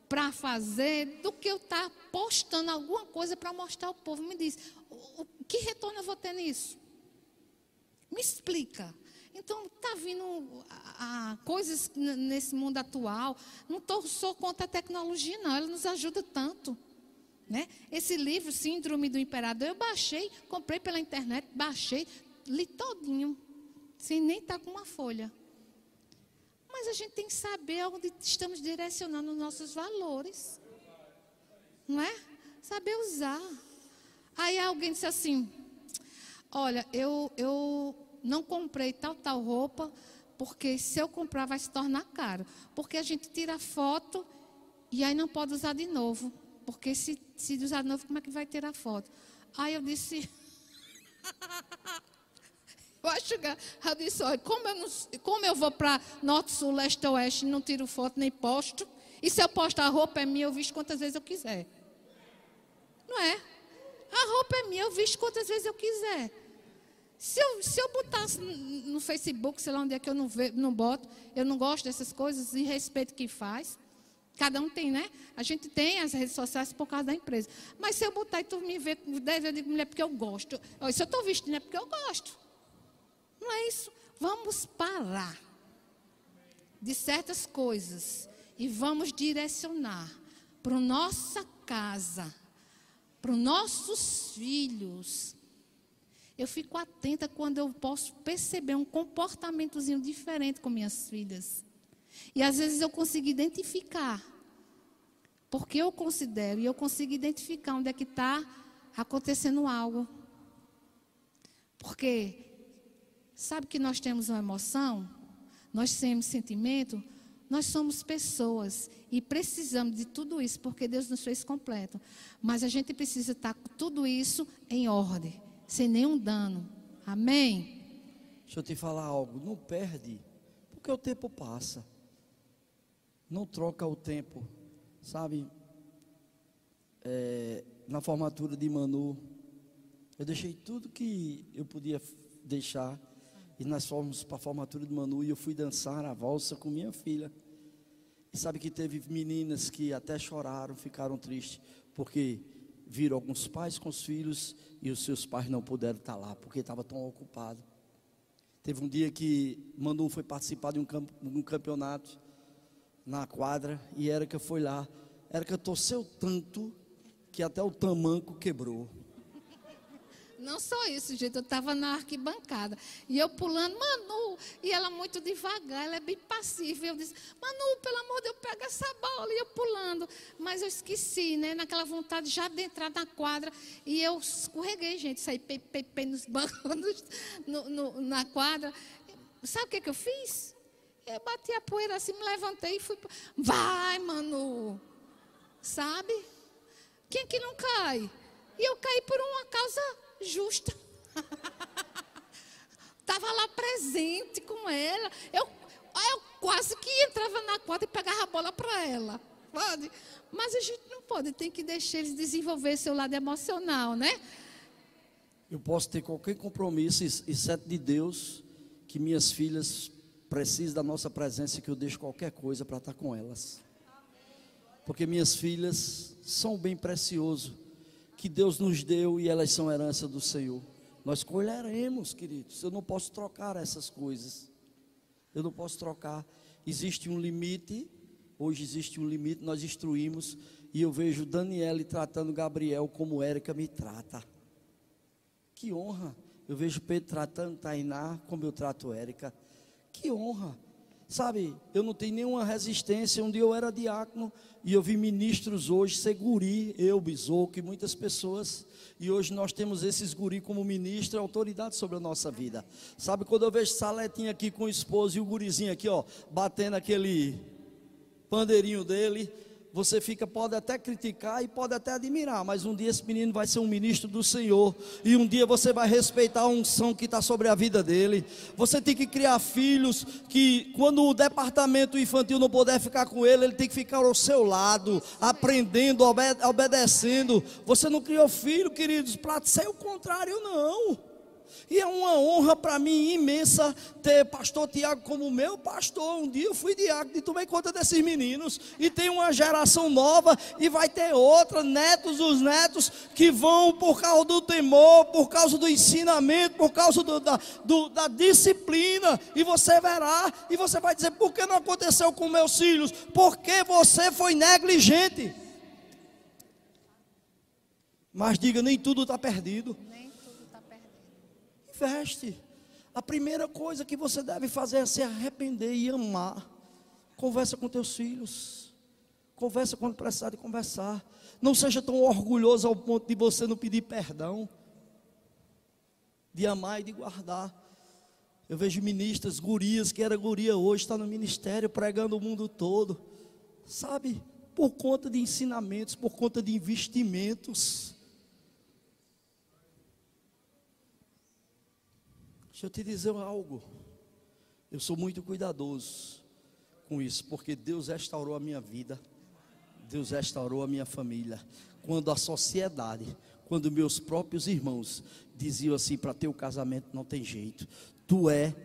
para fazer do que eu estar tá postando alguma coisa para mostrar ao povo. Me diz, o, o, que retorno eu vou ter nisso? Me explica. Então, está vindo a, a, coisas nesse mundo atual. Não tô, sou contra a tecnologia, não. Ela nos ajuda tanto. Né? Esse livro, Síndrome do Imperador, eu baixei, comprei pela internet, baixei, li todinho, sem nem estar tá com uma folha. Mas a gente tem que saber onde estamos direcionando os nossos valores. Não é? Saber usar. Aí alguém disse assim: Olha, eu, eu não comprei tal, tal roupa, porque se eu comprar vai se tornar caro. Porque a gente tira foto e aí não pode usar de novo. Porque se, se usar de novo, como é que vai ter a foto? Aí eu disse. eu acho que eu disse, olha, como eu, não, como eu vou para norte, sul, leste, oeste, não tiro foto nem posto. E se eu postar a roupa é minha, eu visto quantas vezes eu quiser. Não é? A roupa é minha, eu visto quantas vezes eu quiser. Se eu, se eu botasse no Facebook, sei lá onde é que eu não, ve, não boto, eu não gosto dessas coisas, e respeito quem faz. Cada um tem, né? A gente tem as redes sociais por causa da empresa. Mas se eu botar e tu me ver com 10, eu digo, mulher, porque eu gosto. Se eu estou vestindo, é porque eu gosto. Não é isso. Vamos parar de certas coisas e vamos direcionar para nossa casa, para os nossos filhos, eu fico atenta quando eu posso perceber um comportamentozinho diferente com minhas filhas. E às vezes eu consigo identificar. Porque eu considero e eu consigo identificar onde é que está acontecendo algo. Porque sabe que nós temos uma emoção, nós temos sentimento, nós somos pessoas e precisamos de tudo isso, porque Deus nos fez completo. Mas a gente precisa estar com tudo isso em ordem sem nenhum dano. Amém? Deixa eu te falar algo. Não perde, porque o tempo passa. Não troca o tempo, sabe? É, na formatura de Manu, eu deixei tudo que eu podia deixar. E nós fomos para a formatura de Manu e eu fui dançar a valsa com minha filha. E sabe que teve meninas que até choraram, ficaram tristes, porque viram alguns pais com os filhos e os seus pais não puderam estar lá porque estava tão ocupado. Teve um dia que Manu foi participar de um, um campeonato na quadra e Érica foi lá. Érica torceu tanto que até o tamanco quebrou. Não só isso, gente, eu estava na arquibancada. E eu pulando, Manu, e ela muito devagar, ela é bem passiva. Eu disse, Manu, pelo amor de Deus, pega essa bola. E eu pulando. Mas eu esqueci, né? Naquela vontade já de entrar na quadra. E eu escorreguei, gente, saí pe, pe, pe nos bancos, no, no, na quadra. Sabe o que, que eu fiz? Eu bati a poeira assim, me levantei e fui. Vai, Manu! Sabe? Quem que não cai? E eu caí por uma causa justa. Estava lá presente com ela. Eu, eu quase que entrava na quadra e pegava a bola para ela. Pode? Mas a gente não pode, tem que deixar eles desenvolver seu lado emocional, né? Eu posso ter qualquer compromisso, exceto de Deus, que minhas filhas precisam da nossa presença e que eu deixo qualquer coisa para estar com elas. Porque minhas filhas são bem precioso que Deus nos deu e elas são herança do Senhor. Nós colheremos, queridos. Eu não posso trocar essas coisas. Eu não posso trocar. Existe um limite. Hoje existe um limite. Nós instruímos. E eu vejo Daniele tratando Gabriel como Érica me trata. Que honra. Eu vejo Pedro tratando Tainá como eu trato Érica. Que honra. Sabe, eu não tenho nenhuma resistência. Um dia eu era diácono e eu vi ministros hoje ser guri, eu, Bisoco e muitas pessoas. E hoje nós temos esses guri como ministro autoridade sobre a nossa vida. Sabe, quando eu vejo Saletinha aqui com o esposo e o gurizinho aqui, ó, batendo aquele pandeirinho dele, você fica, pode até criticar e pode até admirar, mas um dia esse menino vai ser um ministro do Senhor, e um dia você vai respeitar a unção que está sobre a vida dele. Você tem que criar filhos que, quando o departamento infantil não puder ficar com ele, ele tem que ficar ao seu lado, aprendendo, obede obedecendo. Você não criou filho, queridos, para ser o contrário, não. E é uma honra para mim imensa ter pastor Tiago como meu pastor. Um dia eu fui diácono e tomei conta desses meninos. E tem uma geração nova e vai ter outra, netos dos netos, que vão por causa do temor, por causa do ensinamento, por causa do, da, do, da disciplina. E você verá, e você vai dizer: por que não aconteceu com meus filhos? Porque você foi negligente. Mas diga, nem tudo está perdido. Investe. A primeira coisa que você deve fazer é se arrepender e amar. Conversa com teus filhos. Conversa quando precisar de conversar. Não seja tão orgulhoso ao ponto de você não pedir perdão. De amar e de guardar. Eu vejo ministras, gurias, que era guria hoje, está no ministério pregando o mundo todo. Sabe? Por conta de ensinamentos, por conta de investimentos. Deixa eu te dizer algo. Eu sou muito cuidadoso com isso, porque Deus restaurou a minha vida. Deus restaurou a minha família. Quando a sociedade, quando meus próprios irmãos diziam assim: para ter o casamento não tem jeito, tu é,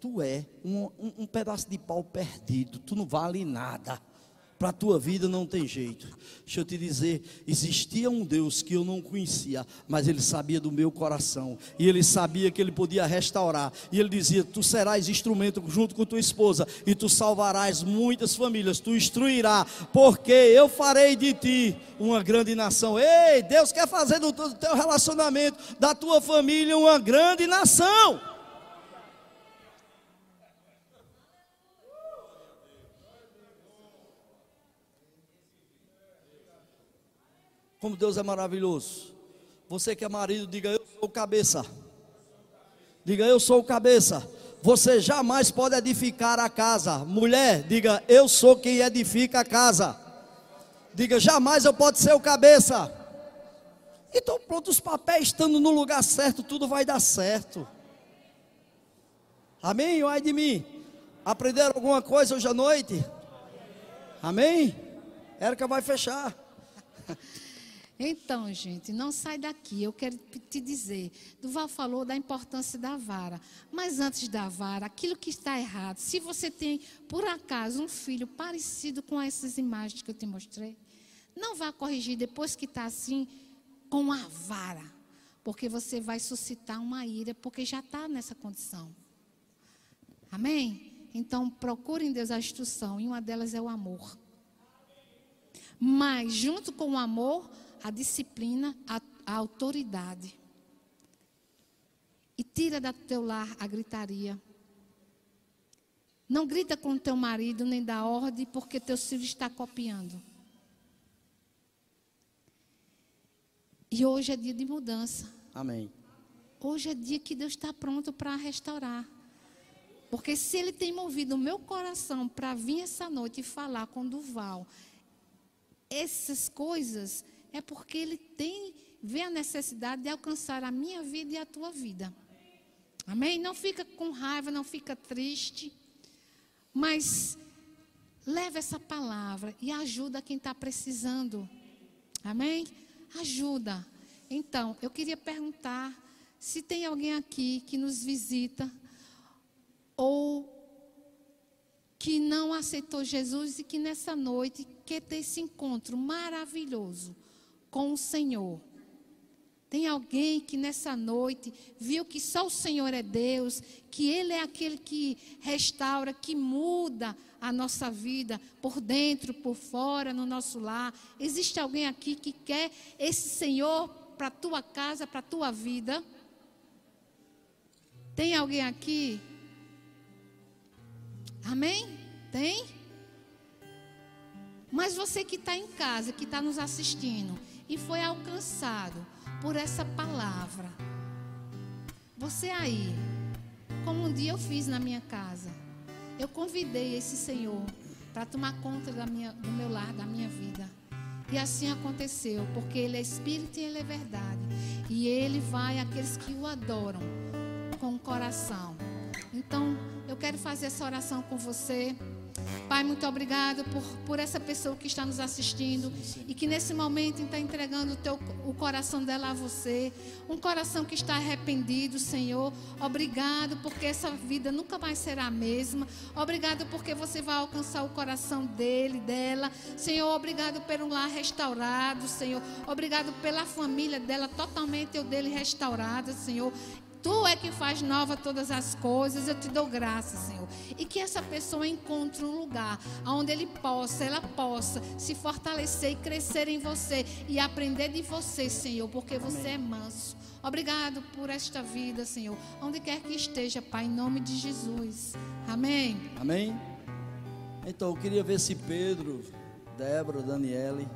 tu é um, um, um pedaço de pau perdido, tu não vale nada para a tua vida não tem jeito. Deixa eu te dizer, existia um Deus que eu não conhecia, mas ele sabia do meu coração, e ele sabia que ele podia restaurar, e ele dizia: Tu serás instrumento junto com tua esposa, e tu salvarás muitas famílias, tu instruirás, porque eu farei de ti uma grande nação. Ei, Deus quer fazer do teu relacionamento, da tua família, uma grande nação. Como Deus é maravilhoso. Você que é marido, diga eu sou cabeça. Diga eu sou cabeça. Você jamais pode edificar a casa. Mulher, diga eu sou quem edifica a casa. Diga jamais eu posso ser o cabeça. Então pronto, os papéis estando no lugar certo, tudo vai dar certo. Amém? Ai de mim. Aprenderam alguma coisa hoje à noite? Amém? Érica vai fechar. Então, gente, não sai daqui. Eu quero te dizer. Duval falou da importância da vara. Mas antes da vara, aquilo que está errado. Se você tem, por acaso, um filho parecido com essas imagens que eu te mostrei, não vá corrigir depois que está assim, com a vara. Porque você vai suscitar uma ira, porque já está nessa condição. Amém? Então, procure em Deus a instrução. E uma delas é o amor. Mas, junto com o amor a disciplina, a, a autoridade. E tira do teu lar a gritaria. Não grita com teu marido nem dá ordem porque teu filho está copiando. E hoje é dia de mudança. Amém. Hoje é dia que Deus está pronto para restaurar. Porque se Ele tem movido o meu coração para vir essa noite e falar com Duval, essas coisas é porque Ele tem, vê a necessidade de alcançar a minha vida e a tua vida. Amém? Não fica com raiva, não fica triste, mas leva essa palavra e ajuda quem está precisando. Amém? Ajuda. Então, eu queria perguntar se tem alguém aqui que nos visita ou que não aceitou Jesus e que nessa noite quer ter esse encontro maravilhoso com o Senhor. Tem alguém que nessa noite viu que só o Senhor é Deus, que Ele é aquele que restaura, que muda a nossa vida por dentro, por fora, no nosso lar. Existe alguém aqui que quer esse Senhor para a tua casa, para a tua vida? Tem alguém aqui? Amém? Tem? Mas você que está em casa, que está nos assistindo e foi alcançado por essa palavra, você aí, como um dia eu fiz na minha casa, eu convidei esse Senhor para tomar conta minha, do meu lar, da minha vida. E assim aconteceu, porque Ele é Espírito e Ele é verdade. E Ele vai àqueles que o adoram com o coração. Então, eu quero fazer essa oração com você. Pai, muito obrigado por, por essa pessoa que está nos assistindo e que nesse momento está entregando o, teu, o coração dela a você. Um coração que está arrependido, Senhor. Obrigado porque essa vida nunca mais será a mesma. Obrigado porque você vai alcançar o coração dele, dela. Senhor, obrigado pelo lar restaurado, Senhor. Obrigado pela família dela totalmente eu dele restaurada, Senhor. Tu é que faz nova todas as coisas. Eu te dou graça, Senhor. E que essa pessoa encontre um lugar onde ele possa, ela possa se fortalecer e crescer em você e aprender de você, Senhor, porque você é manso. Obrigado por esta vida, Senhor. Onde quer que esteja, Pai, em nome de Jesus. Amém. Amém? Então, eu queria ver se Pedro, Débora, Daniele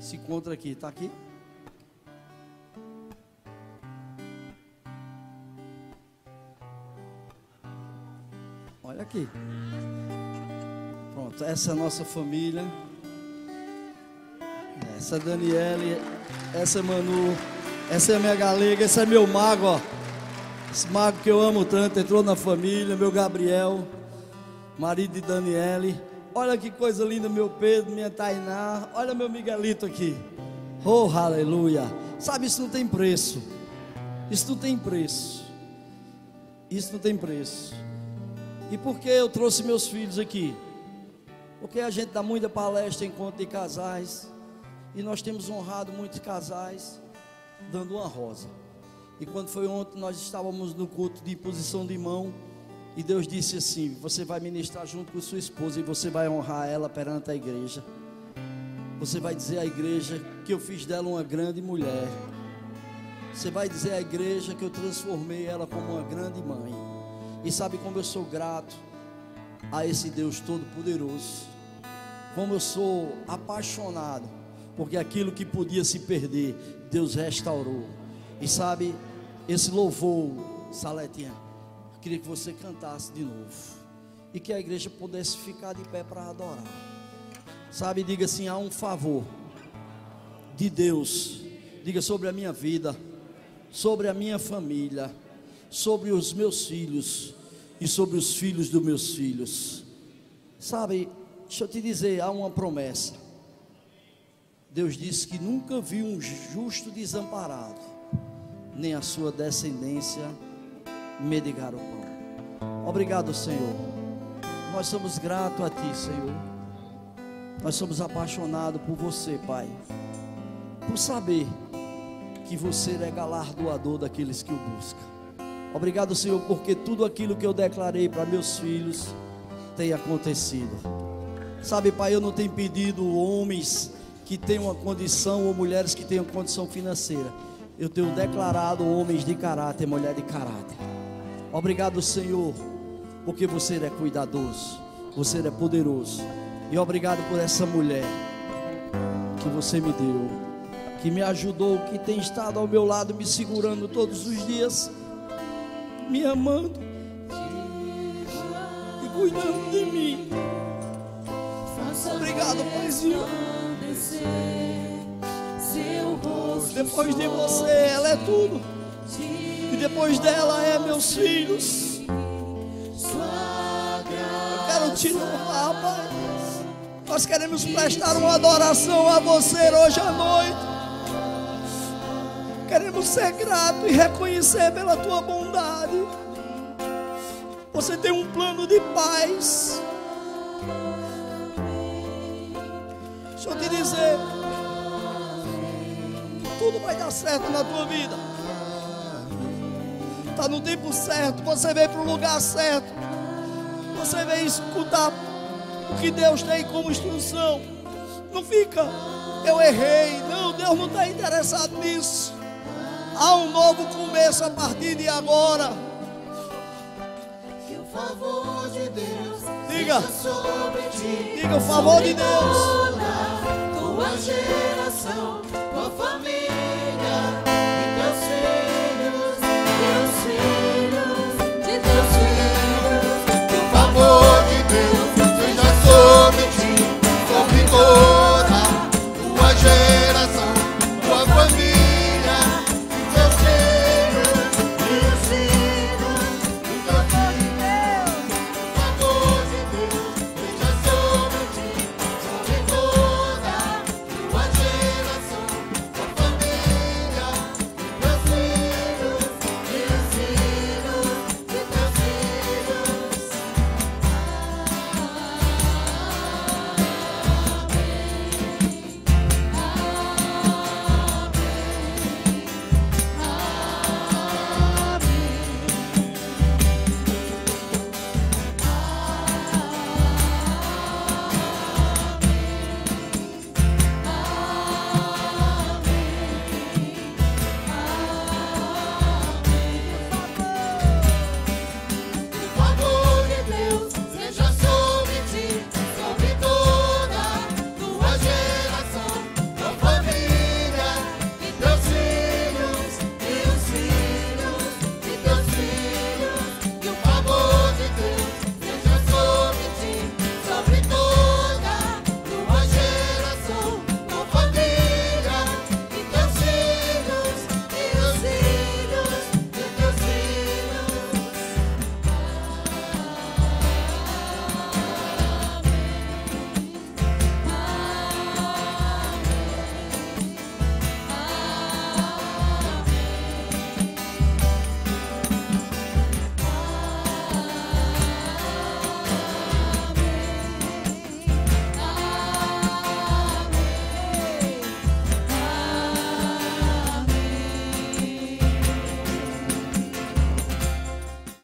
se encontra aqui. Está aqui? Olha aqui. Pronto, essa é a nossa família. Essa é a Daniele, essa é Manu, essa é a minha galega, esse é meu mago, ó. Esse mago que eu amo tanto, entrou na família, meu Gabriel, marido de Daniele. Olha que coisa linda, meu Pedro, minha Tainá. Olha meu Miguelito aqui. Oh, aleluia. Sabe, isso não tem preço. Isso não tem preço. Isso não tem preço. E por que eu trouxe meus filhos aqui? Porque a gente dá muita palestra em de casais. E nós temos honrado muitos casais dando uma rosa. E quando foi ontem, nós estávamos no culto de imposição de mão. E Deus disse assim: Você vai ministrar junto com sua esposa e você vai honrar ela perante a igreja. Você vai dizer à igreja que eu fiz dela uma grande mulher. Você vai dizer à igreja que eu transformei ela como uma grande mãe. E sabe como eu sou grato a esse Deus Todo-Poderoso. Como eu sou apaixonado, porque aquilo que podia se perder, Deus restaurou. E sabe, esse louvor, Saletinha, eu queria que você cantasse de novo. E que a igreja pudesse ficar de pé para adorar. Sabe, diga assim: há um favor de Deus. Diga sobre a minha vida, sobre a minha família, sobre os meus filhos e sobre os filhos dos meus filhos. Sabe, deixa eu te dizer, há uma promessa. Deus disse que nunca viu um justo desamparado, nem a sua descendência mendigar o pão. Obrigado, Senhor. Nós somos gratos a Ti, Senhor. Nós somos apaixonados por você, Pai. Por saber que você é galardoador daqueles que o buscam. Obrigado, Senhor, porque tudo aquilo que eu declarei para meus filhos tem acontecido. Sabe, Pai, eu não tenho pedido homens que tenham uma condição ou mulheres que tenham condição financeira. Eu tenho declarado homens de caráter, mulher de caráter. Obrigado, Senhor, porque você é cuidadoso, você é poderoso. E obrigado por essa mulher que você me deu, que me ajudou, que tem estado ao meu lado, me segurando todos os dias, me amando e cuidando de mim. Obrigado, Paizinho. Depois de você, ela é tudo. E depois dela é meus filhos. Eu quero te louvar, Pai. Nós queremos prestar uma adoração a você hoje à noite. Queremos ser grato e reconhecer pela tua bondade. Você tem um plano de paz. Deixa eu te dizer, tudo vai dar certo na tua vida. Está no tempo certo, você veio para o lugar certo. Você veio escutar o que Deus tem como instrução. Não fica, eu errei. Não, Deus não está interessado nisso. Há um novo começo a partir de agora. Que o favor de Deus diga sobre ti. Diga o favor de Deus. Toda tua geração, tua família.